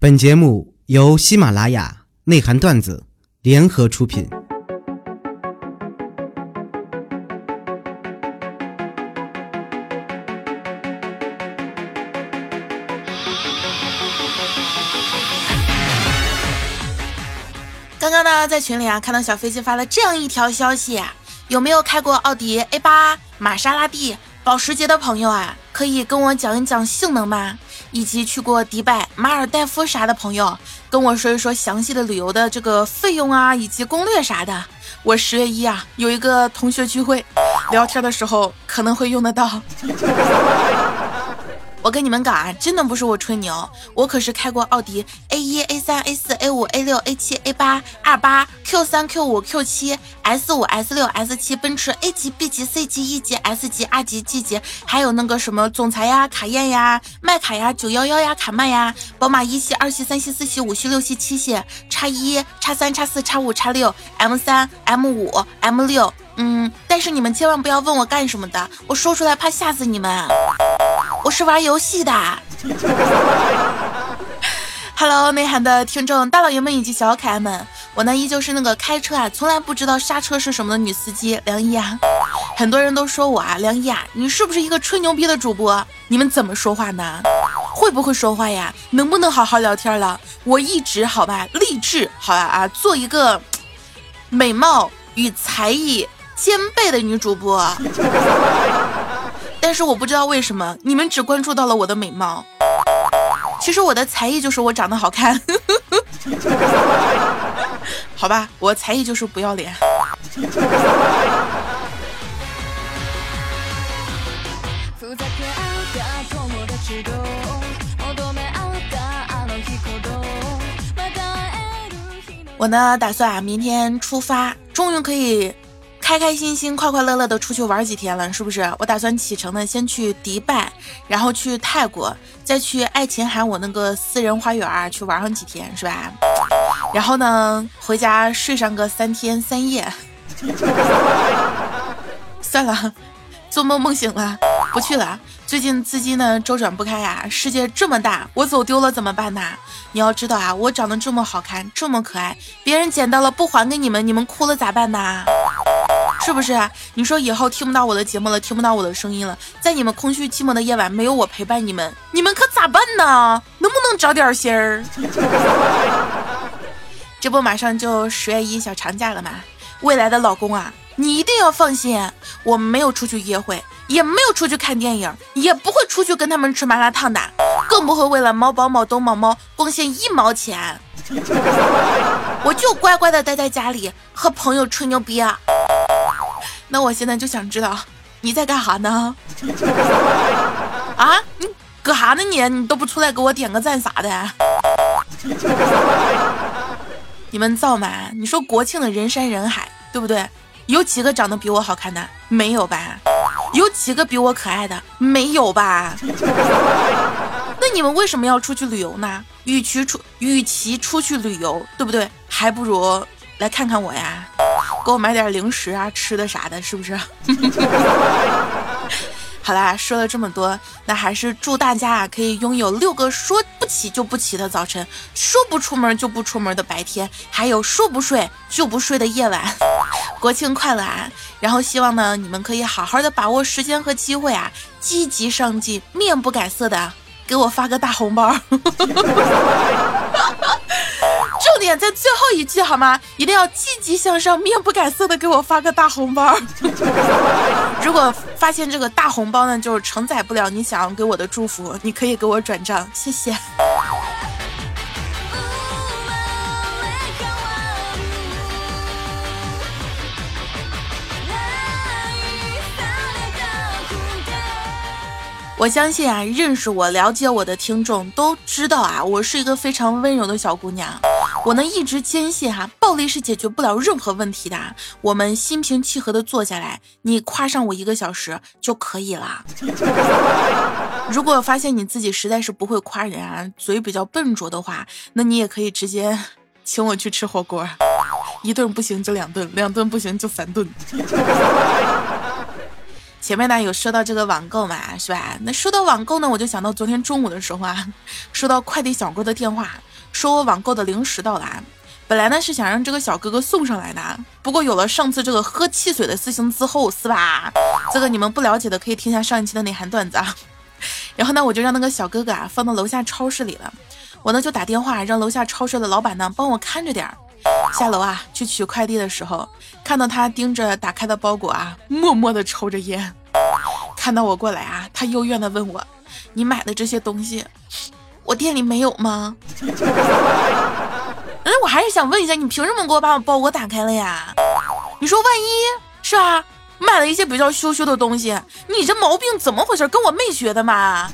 本节目由喜马拉雅内涵段子联合出品。刚刚呢，在群里啊看到小飞机发了这样一条消息，有没有开过奥迪 A 八、玛莎拉蒂、保时捷的朋友啊？可以跟我讲一讲性能吗？以及去过迪拜、马尔代夫啥的朋友，跟我说一说详细的旅游的这个费用啊，以及攻略啥的。我十月一啊有一个同学聚会，聊天的时候可能会用得到。我跟你们讲啊，真的不是我吹牛，我可是开过奥迪 A 一、A 三、A 四、A 五、A 六、A 七、A 八、二八、Q 三、Q 五、Q 七、S 五、S 六、S 七，奔驰 A 级、B 级、C 级、E 级、S 级、R 级、G 级，还有那个什么总裁呀、卡宴呀、迈凯呀、九幺幺呀、卡曼呀，宝马一系、二系、三系、四系、五系、六系、七系，叉一、叉三、叉四、叉五、叉六，M 三、M 五、M 六，嗯，但是你们千万不要问我干什么的，我说出来怕吓死你们。我是玩游戏的。Hello，内涵的听众大老爷们以及小可爱们，我呢依旧是那个开车啊从来不知道刹车是什么的女司机梁一啊。很多人都说我啊，梁一啊，你是不是一个吹牛逼的主播？你们怎么说话呢？会不会说话呀？能不能好好聊天了？我一直好吧，励志好吧啊，做一个美貌与才艺兼备的女主播。但是我不知道为什么你们只关注到了我的美貌，其实我的才艺就是我长得好看，好吧，我才艺就是不要脸。我呢，打算啊，明天出发，终于可以。开开心心、快快乐乐的出去玩几天了，是不是？我打算启程呢，先去迪拜，然后去泰国，再去爱琴海我那个私人花园，去玩上几天，是吧？然后呢，回家睡上个三天三夜。算了，做梦梦醒了，不去了。最近资金呢周转不开呀，世界这么大，我走丢了怎么办呢？你要知道啊，我长得这么好看，这么可爱，别人捡到了不还给你们，你们哭了咋办呢？是不是？你说以后听不到我的节目了，听不到我的声音了，在你们空虚寂寞的夜晚，没有我陪伴你们，你们可咋办呢？能不能找点心儿？这不马上就十月一小长假了吗？未来的老公啊，你一定要放心，我没有出去约会，也没有出去看电影，也不会出去跟他们吃麻辣烫的，更不会为了某宝、某东、某猫贡献一毛钱。我就乖乖的待在家里和朋友吹牛逼啊。那我现在就想知道你在干啥呢？啊，你搁啥呢你？你都不出来给我点个赞啥的？你们造吗？你说国庆的人山人海，对不对？有几个长得比我好看的？没有吧？有几个比我可爱的？没有吧？那你们为什么要出去旅游呢？与其出，与其出去旅游，对不对？还不如来看看我呀。给我买点零食啊，吃的啥的，是不是？好啦，说了这么多，那还是祝大家啊，可以拥有六个说不起就不起的早晨，说不出门就不出门的白天，还有说不睡就不睡的夜晚。国庆快乐啊！然后希望呢，你们可以好好的把握时间和机会啊，积极上进，面不改色的给我发个大红包。重点在最后一句好吗？一定要积极向上，面不改色的给我发个大红包。如果发现这个大红包呢，就是承载不了你想要给我的祝福，你可以给我转账，谢谢。我相信啊，认识我、了解我的听众都知道啊，我是一个非常温柔的小姑娘。我呢一直坚信哈，暴力是解决不了任何问题的。我们心平气和的坐下来，你夸上我一个小时就可以了。如果发现你自己实在是不会夸人啊，嘴比较笨拙的话，那你也可以直接 请我去吃火锅，一顿不行就两顿，两顿不行就三顿。前面呢有说到这个网购嘛，是吧？那说到网购呢，我就想到昨天中午的时候啊，收到快递小哥的电话，说我网购的零食到了。本来呢是想让这个小哥哥送上来的，不过有了上次这个喝汽水的事情之后，是吧？这个你们不了解的可以听下上一期的内涵段子啊。然后呢，我就让那个小哥哥啊放到楼下超市里了。我呢就打电话让楼下超市的老板呢帮我看着点儿。下楼啊去取快递的时候，看到他盯着打开的包裹啊，默默的抽着烟。看到我过来啊，他幽怨的问我：“你买的这些东西，我店里没有吗？” 哎，我还是想问一下，你凭什么给我把我包裹打开了呀？你说万一是吧？买了一些比较羞羞的东西，你这毛病怎么回事？跟我妹学的吗？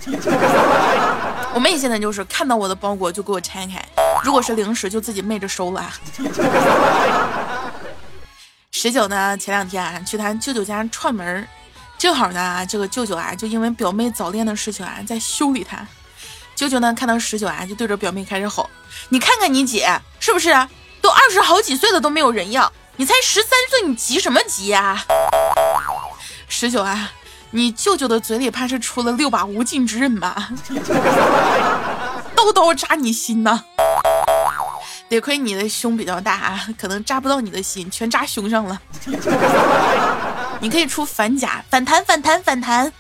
我妹现在就是看到我的包裹就给我拆开，如果是零食就自己昧着收了。十九呢，前两天啊去他舅舅家串门，正好呢这个舅舅啊就因为表妹早恋的事情啊在修理他。舅舅呢看到十九啊就对着表妹开始吼：“你看看你姐是不是都二十好几岁了都没有人要？你才十三岁，你急什么急呀？”十九啊，你舅舅的嘴里怕是出了六把无尽之刃吧？刀刀扎你心呐！得亏你的胸比较大啊，可能扎不到你的心，全扎胸上了。你可以出反甲，反弹，反弹，反弹。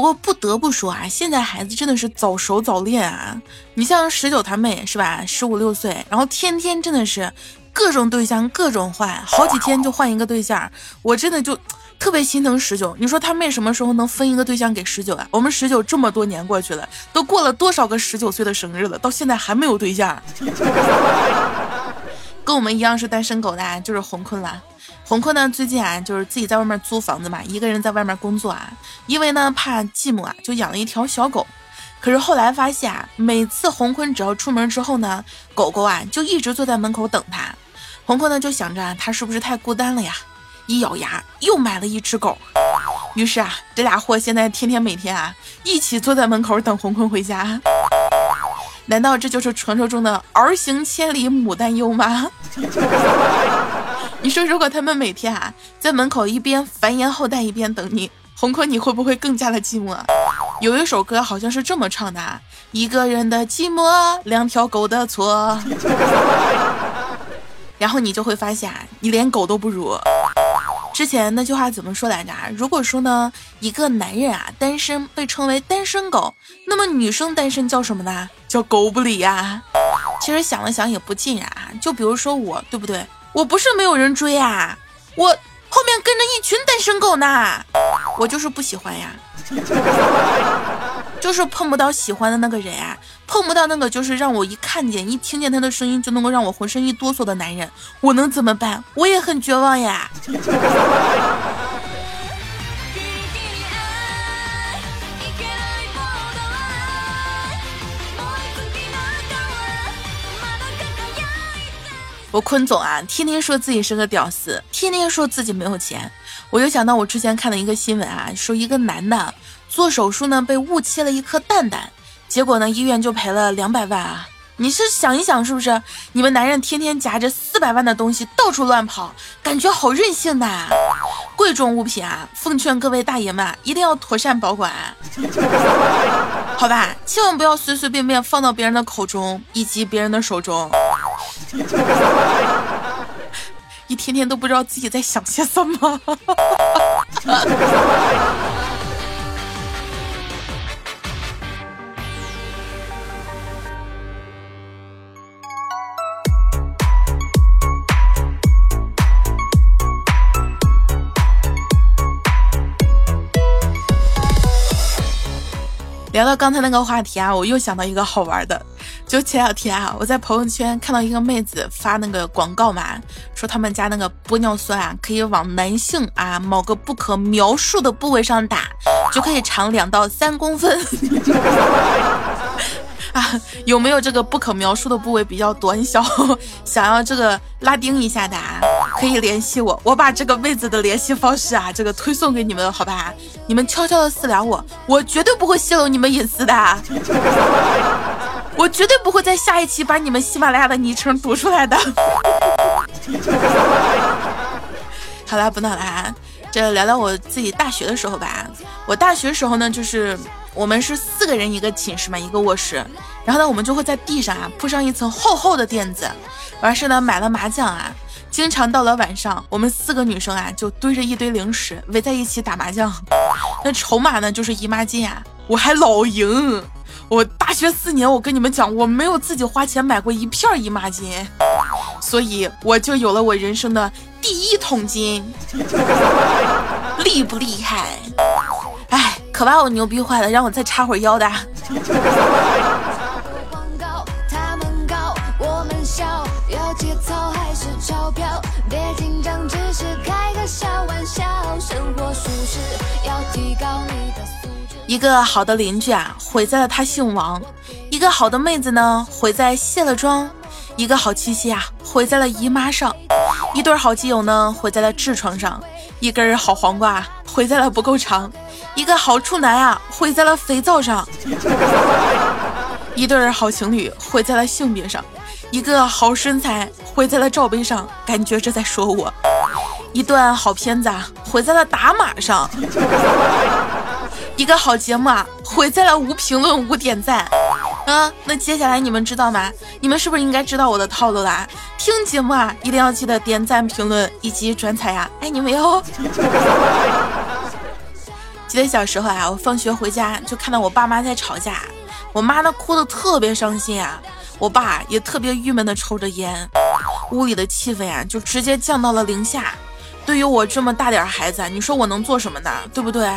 不过不得不说啊，现在孩子真的是早熟早恋啊！你像十九他妹是吧，十五六岁，然后天天真的是各种对象各种换，好几天就换一个对象，我真的就特别心疼十九。你说他妹什么时候能分一个对象给十九啊？我们十九这么多年过去了，都过了多少个十九岁的生日了，到现在还没有对象。跟我们一样是单身狗的，就是洪坤了。红坤呢，最近啊，就是自己在外面租房子嘛，一个人在外面工作啊，因为呢怕寂寞啊，就养了一条小狗。可是后来发现啊，每次红坤只要出门之后呢，狗狗啊就一直坐在门口等他。红坤呢就想着他是不是太孤单了呀，一咬牙又买了一只狗。于是啊，这俩货现在天天每天啊一起坐在门口等红坤回家。难道这就是传说中的儿行千里母担忧吗？你说，如果他们每天啊在门口一边繁衍后代一边等你，红坤，你会不会更加的寂寞？有一首歌好像是这么唱的：一个人的寂寞，两条狗的错。然后你就会发现啊，你连狗都不如。之前那句话怎么说来着？如果说呢，一个男人啊单身被称为单身狗，那么女生单身叫什么呢？叫狗不理呀。其实想了想也不尽然啊，就比如说我，对不对？我不是没有人追呀，我后面跟着一群单身狗呢，我就是不喜欢呀，就是碰不到喜欢的那个人啊，碰不到那个就是让我一看见一听见他的声音就能够让我浑身一哆嗦的男人，我能怎么办？我也很绝望呀。我坤总啊，天天说自己是个屌丝，天天说自己没有钱。我就想到我之前看的一个新闻啊，说一个男的做手术呢，被误切了一颗蛋蛋，结果呢，医院就赔了两百万啊。你是想一想，是不是？你们男人天天夹着四百万的东西到处乱跑，感觉好任性呐！贵重物品啊，奉劝各位大爷们一定要妥善保管，好吧？千万不要随随便便放到别人的口中以及别人的手中。一天天都不知道自己在想些什么。聊到刚才那个话题啊，我又想到一个好玩的。就前两天啊，我在朋友圈看到一个妹子发那个广告嘛，说他们家那个玻尿酸啊，可以往男性啊某个不可描述的部位上打，就可以长两到三公分。啊，有没有这个不可描述的部位比较短小，想要这个拉丁一下的，啊，可以联系我，我把这个妹子的联系方式啊，这个推送给你们，好吧？你们悄悄的私聊我，我绝对不会泄露你们隐私的，我绝对不会在下一期把你们喜马拉雅的昵称读出来的。好了，不闹了啊！这聊聊我自己大学的时候吧。我大学时候呢，就是我们是四个人一个寝室嘛，一个卧室。然后呢，我们就会在地上啊铺上一层厚厚的垫子，完事呢买了麻将啊。经常到了晚上，我们四个女生啊就堆着一堆零食围在一起打麻将。那筹码呢就是姨妈巾啊，我还老赢。我大学四年，我跟你们讲，我没有自己花钱买过一片姨妈巾，所以我就有了我人生的。第一桶金，厉不厉害？哎，可把我牛逼坏了，让我再插会儿腰的。一个好的邻居啊，毁在了他姓王；一个好的妹子呢，毁在卸了妆；一个好七夕啊，毁在了姨妈上。一对好基友呢，毁在了痔疮上；一根好黄瓜毁在了不够长；一个好处男啊，毁在了肥皂上；一对好情侣毁在了性别上；一个好身材毁在了罩杯上，感觉这在说我；一段好片子啊，毁在了打码上；一个好节目啊，毁在了无评论无点赞。啊，那接下来你们知道吗？你们是不是应该知道我的套路啦？听节目啊，一定要记得点赞、评论以及转采呀！爱你们哟！记得小时候啊，我放学回家就看到我爸妈在吵架，我妈呢哭的特别伤心啊，我爸也特别郁闷的抽着烟，屋里的气氛呀就直接降到了零下。对于我这么大点孩子，你说我能做什么呢？对不对？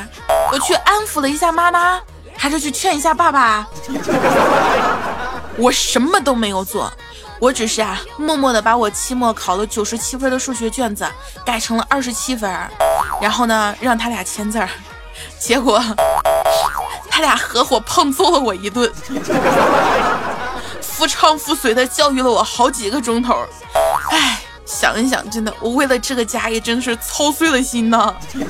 我去安抚了一下妈妈。还是去劝一下爸爸。我什么都没有做，我只是啊，默默的把我期末考了九十七分的数学卷子改成了二十七分，然后呢，让他俩签字。结果 他俩合伙胖揍了我一顿，夫唱妇随的教育了我好几个钟头。哎，想一想，真的，我为了这个家也真的是操碎了心呐。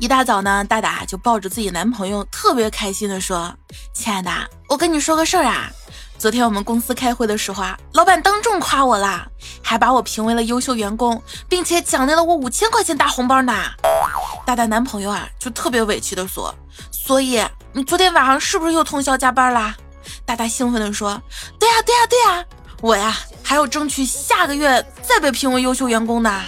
一大早呢，大大就抱着自己男朋友，特别开心的说：“亲爱的，我跟你说个事儿啊，昨天我们公司开会的时候啊，老板当众夸我啦，还把我评为了优秀员工，并且奖励了我五千块钱大红包呢。”大大男朋友啊，就特别委屈的说：“所以你昨天晚上是不是又通宵加班啦？”大大兴奋的说：“对呀，对呀，对呀，我呀还要争取下个月再被评为优秀员工呢。”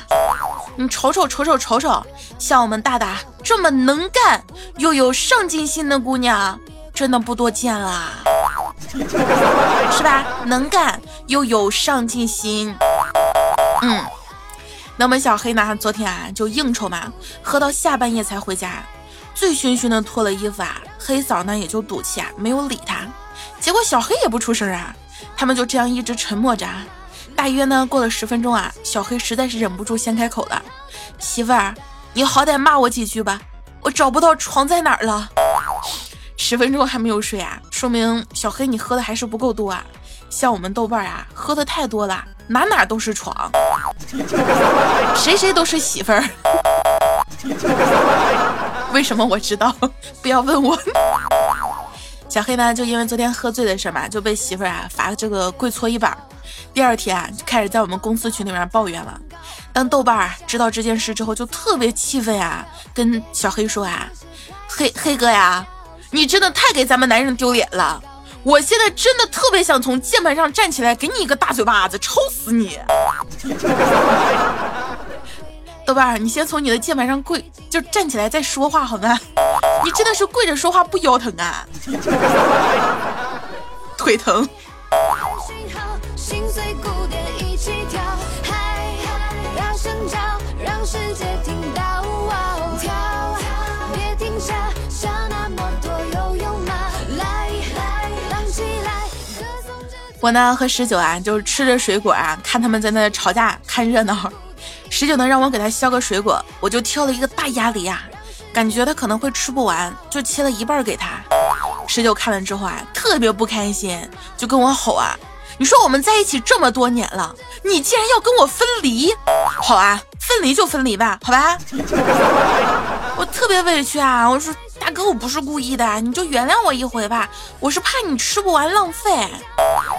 你瞅瞅瞅瞅瞅瞅，像我们大大这么能干又有上进心的姑娘，真的不多见啦，是吧？能干又有上进心，嗯。那么小黑呢？昨天啊就应酬嘛，喝到下半夜才回家，醉醺醺的脱了衣服啊。黑嫂呢也就赌气啊，没有理他。结果小黑也不出声啊，他们就这样一直沉默着。大约呢，过了十分钟啊，小黑实在是忍不住先开口了：“媳妇儿，你好歹骂我几句吧，我找不到床在哪儿了。”十分钟还没有睡啊，说明小黑你喝的还是不够多啊。像我们豆瓣啊，喝的太多了，哪哪都是床，谁谁都是媳妇儿。为什么我知道？不要问我。小黑呢，就因为昨天喝醉的事嘛，就被媳妇儿啊罚这个跪搓衣板。第二天啊，就开始在我们公司群里面抱怨了。当豆瓣知道这件事之后，就特别气愤呀，跟小黑说啊：“黑黑哥呀，你真的太给咱们男人丢脸了！我现在真的特别想从键盘上站起来，给你一个大嘴巴子，抽死你！” 豆瓣，你先从你的键盘上跪，就站起来再说话好吗？你真的是跪着说话不腰疼啊？腿疼。我呢和十九啊，就是吃着水果啊，看他们在那吵架，看热闹。十九呢让我给他削个水果，我就挑了一个大鸭梨啊，感觉他可能会吃不完，就切了一半给他。十九看了之后啊，特别不开心，就跟我吼啊：“你说我们在一起这么多年了，你竟然要跟我分离？好啊，分离就分离吧，好吧。”我特别委屈啊，我说大哥，我不是故意的，你就原谅我一回吧，我是怕你吃不完浪费。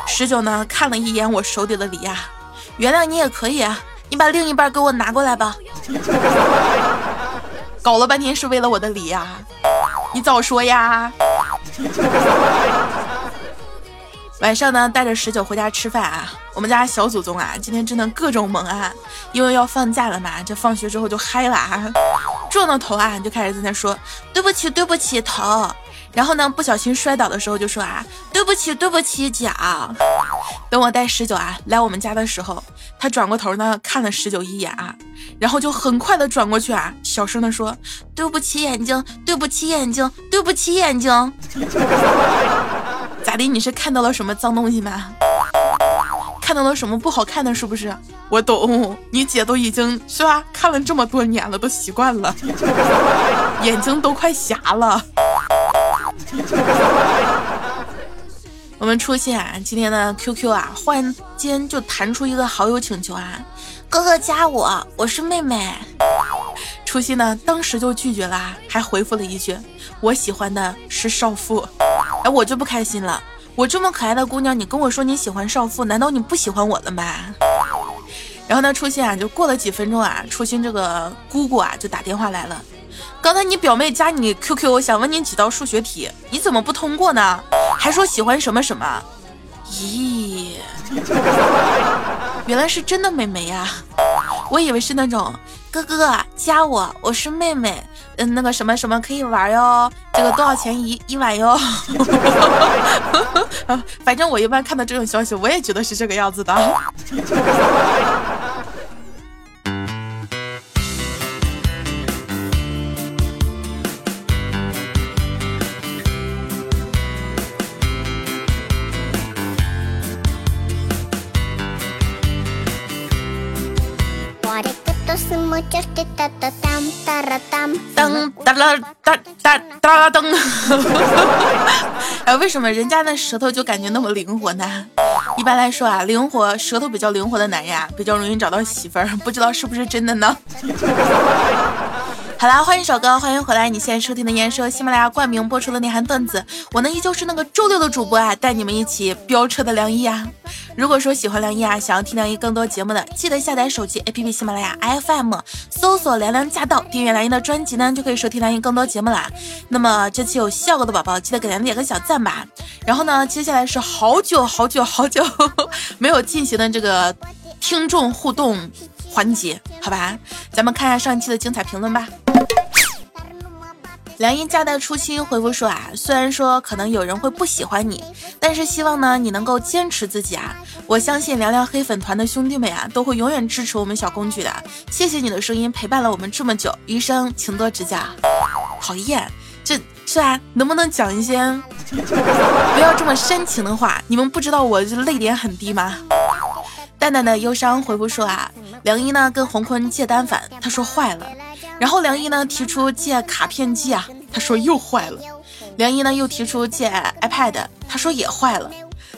十九呢看了一眼我手里的梨啊，原谅你也可以啊。你把另一半给我拿过来吧。搞了半天是为了我的梨呀，你早说呀。晚上呢，带着十九回家吃饭啊。我们家小祖宗啊，今天真的各种萌啊，因为要放假了嘛，这放学之后就嗨了啊，撞到头啊，就开始在那说对不起对不起头。然后呢，不小心摔倒的时候就说啊，对不起，对不起脚。等我带十九啊来我们家的时候，他转过头呢看了十九一眼啊，然后就很快的转过去啊，小声的说，对不起眼睛，对不起眼睛，对不起眼睛。咋的？你是看到了什么脏东西吗？看到了什么不好看的？是不是？我懂，你姐都已经是吧？看了这么多年了，都习惯了，眼睛都快瞎了。我们出现啊，今天的 QQ 啊，忽然间就弹出一个好友请求啊，哥哥加我，我是妹妹。初心呢，当时就拒绝了，还回复了一句，我喜欢的是少妇。哎，我就不开心了，我这么可爱的姑娘，你跟我说你喜欢少妇，难道你不喜欢我了吗？然后呢，初心啊，就过了几分钟啊，初心这个姑姑啊，就打电话来了。刚才你表妹加你 QQ，想问你几道数学题，你怎么不通过呢？还说喜欢什么什么？咦，原来是真的美眉呀！我以为是那种哥哥加我，我是妹妹，嗯，那个什么什么可以玩哟，这个多少钱一一晚哟？反正我一般看到这种消息，我也觉得是这个样子的。噔哒啦哒哒哒啦噔，哎，为什么人家那舌头就感觉那么灵活呢？一般来说啊，灵活舌头比较灵活的男人啊，比较容易找到媳妇儿，不知道是不是真的呢？好啦，欢迎首哥，欢迎回来！你现在收听的依然喜马拉雅冠名播出的内涵段子，我呢依旧是那个周六的主播啊，带你们一起飙车的梁一啊。如果说喜欢梁一啊，想要听梁一更多节目的，记得下载手机 APP 喜马拉雅 FM，搜索凉凉驾到，订阅梁一的专辑呢，就可以收听梁一更多节目啦。那么这期有笑过的宝宝，记得给梁一点个小赞吧。然后呢，接下来是好久好久好久没有进行的这个听众互动环节，好吧？咱们看一下上一期的精彩评论吧。梁一家的初心回复说啊，虽然说可能有人会不喜欢你，但是希望呢你能够坚持自己啊！我相信凉凉黑粉团的兄弟们啊，都会永远支持我们小公举的。谢谢你的声音陪伴了我们这么久，余生请多指教。讨厌，这是啊，能不能讲一些 不要这么煽情的话？你们不知道我泪点很低吗？淡淡的忧伤回复说啊，梁一呢跟洪坤借单反，他说坏了。然后梁一呢提出借卡片机啊，他说又坏了。梁一呢又提出借 iPad，他说也坏了。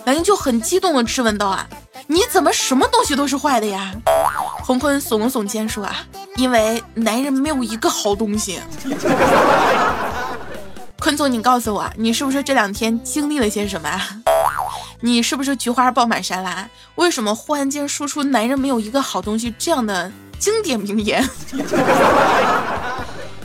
梁一就很激动的质问道啊，你怎么什么东西都是坏的呀？洪坤耸了耸肩说啊，因为男人没有一个好东西。坤总，你告诉我，你是不是这两天经历了些什么啊？你是不是菊花爆满山啦？为什么忽然间说出男人没有一个好东西这样的？经典名言，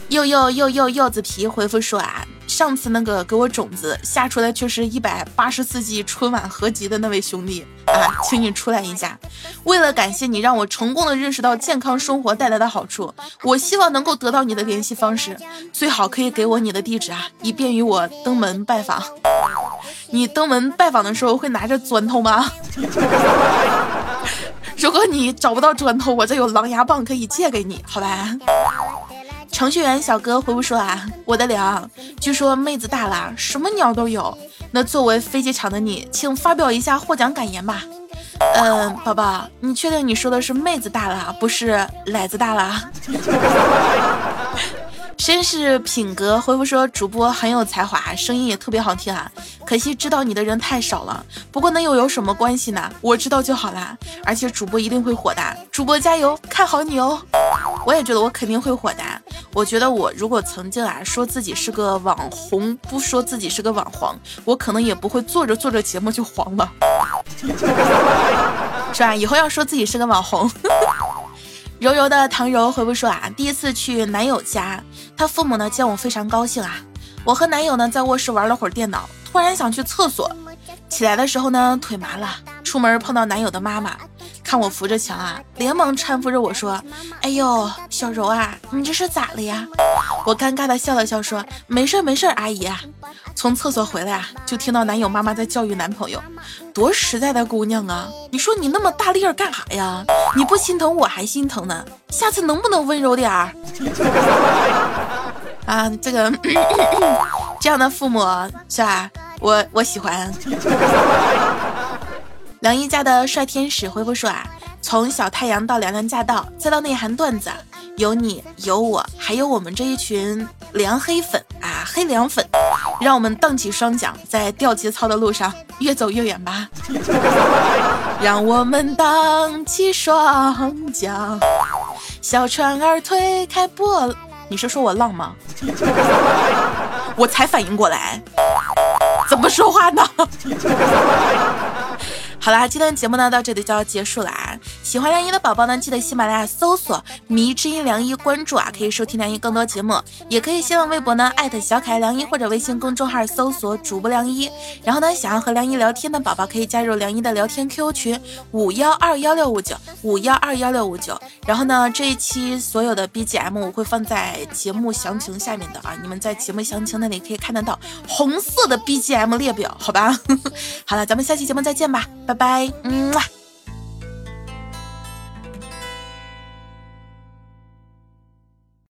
柚柚柚柚柚子皮回复说啊，上次那个给我种子下出来却是一百八十四集春晚合集的那位兄弟啊，请你出来一下。为了感谢你让我成功的认识到健康生活带来的好处，我希望能够得到你的联系方式，最好可以给我你的地址啊，以便于我登门拜访。你登门拜访的时候会拿着砖头吗？如果你找不到砖头，我这有狼牙棒可以借给你，好吧？程序员小哥回复说啊，我的粮，据说妹子大了，什么鸟都有，那作为飞机场的你，请发表一下获奖感言吧。嗯，宝宝，你确定你说的是妹子大了，不是奶子大了？绅士品格回复说：“主播很有才华，声音也特别好听啊，可惜知道你的人太少了。不过那又有什么关系呢？我知道就好啦。而且主播一定会火的，主播加油，看好你哦。我也觉得我肯定会火的。我觉得我如果曾经啊说自己是个网红，不说自己是个网黄，我可能也不会做着做着节目就黄了，是吧？以后要说自己是个网红。”柔柔的唐柔回复说啊，第一次去男友家，他父母呢见我非常高兴啊。我和男友呢在卧室玩了会儿电脑，突然想去厕所，起来的时候呢腿麻了，出门碰到男友的妈妈，看我扶着墙啊，连忙搀扶着我说：“哎呦，小柔啊，你这是咋了呀？”我尴尬的笑了笑说：“没事没事，阿姨啊。”从厕所回来啊，就听到男友妈妈在教育男朋友，多实在的姑娘啊！你说你那么大力儿干啥呀？你不心疼我还心疼呢，下次能不能温柔点儿？啊，这个 这样的父母是吧？我我喜欢。梁一家的帅天使回复说啊，从小太阳到凉凉驾到，再到内涵段子，有你有我，还有我们这一群凉黑粉啊，黑凉粉。让我们荡起双桨，在掉节操的路上越走越远吧。让我们荡起双桨，小船儿推开波。你是说我浪吗？我才反应过来，怎么说话呢？好啦，今天的节目呢到这里就要结束了啊！喜欢梁一的宝宝呢，记得喜马拉雅搜索“迷之音梁一”，关注啊，可以收听梁一更多节目，也可以新浪微博呢艾特小可爱梁一，或者微信公众号搜索主播梁一。然后呢，想要和梁一聊天的宝宝可以加入梁一的聊天 QQ 群五幺二幺六五九五幺二幺六五九。然后呢，这一期所有的 BGM 我会放在节目详情下面的啊，你们在节目详情那里可以看得到红色的 BGM 列表，好吧？好了，咱们下期节目再见吧。拜拜，嗯。